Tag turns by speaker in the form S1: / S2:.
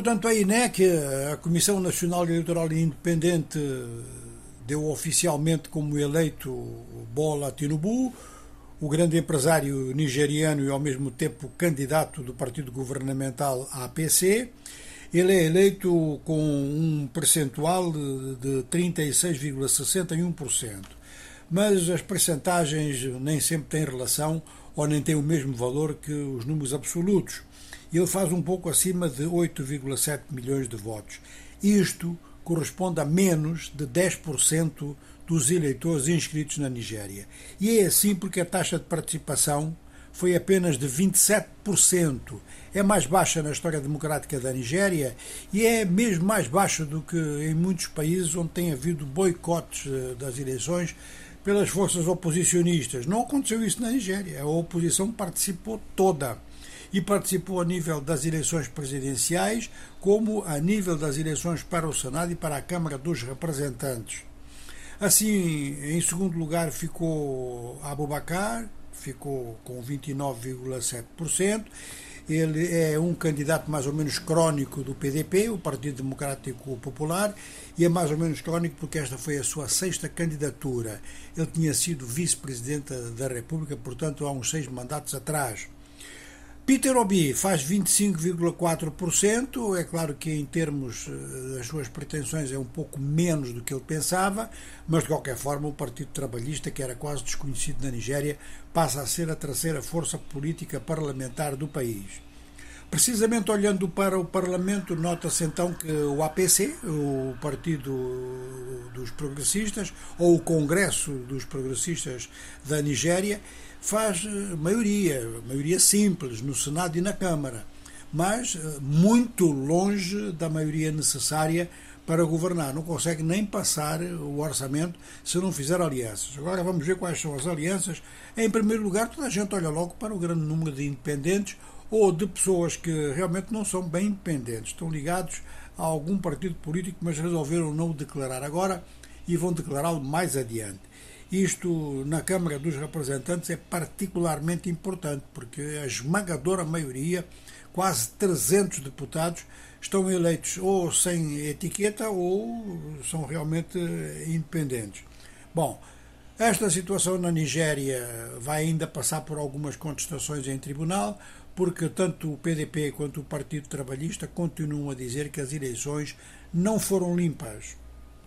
S1: portanto, a INEC, a Comissão Nacional Eleitoral Independente, deu oficialmente como eleito Bola Tinubu, o grande empresário nigeriano e ao mesmo tempo candidato do partido governamental APC. Ele é eleito com um percentual de 36,61%. Mas as percentagens nem sempre têm relação ou nem têm o mesmo valor que os números absolutos. Ele faz um pouco acima de 8,7 milhões de votos. Isto corresponde a menos de 10% dos eleitores inscritos na Nigéria. E é assim porque a taxa de participação foi apenas de 27%. É mais baixa na história democrática da Nigéria e é mesmo mais baixa do que em muitos países onde tem havido boicotes eh, das eleições pelas forças oposicionistas. Não aconteceu isso na Nigéria. A oposição participou toda e participou a nível das eleições presidenciais, como a nível das eleições para o Senado e para a Câmara dos Representantes. Assim, em segundo lugar ficou Abubakar, ficou com 29,7%. Ele é um candidato mais ou menos crónico do PDP, o Partido Democrático Popular, e é mais ou menos crónico porque esta foi a sua sexta candidatura. Ele tinha sido vice-presidente da República, portanto, há uns seis mandatos atrás. Peter Obi faz 25,4%. É claro que, em termos eh, das suas pretensões, é um pouco menos do que ele pensava, mas de qualquer forma, o Partido Trabalhista, que era quase desconhecido na Nigéria, passa a ser a terceira força política parlamentar do país. Precisamente olhando para o Parlamento, nota-se então que o APC, o Partido dos Progressistas, ou o Congresso dos Progressistas da Nigéria, faz eh, maioria, maioria simples, no Senado e na Câmara, mas eh, muito longe da maioria necessária para governar. Não consegue nem passar o orçamento se não fizer alianças. Agora vamos ver quais são as alianças. Em primeiro lugar, toda a gente olha logo para o grande número de independentes ou de pessoas que realmente não são bem independentes, estão ligados a algum partido político, mas resolveram não declarar agora e vão declará-lo mais adiante. Isto na Câmara dos Representantes é particularmente importante, porque a esmagadora maioria, quase 300 deputados, estão eleitos ou sem etiqueta ou são realmente independentes. Bom, esta situação na Nigéria vai ainda passar por algumas contestações em tribunal, porque tanto o PDP quanto o Partido Trabalhista continuam a dizer que as eleições não foram limpas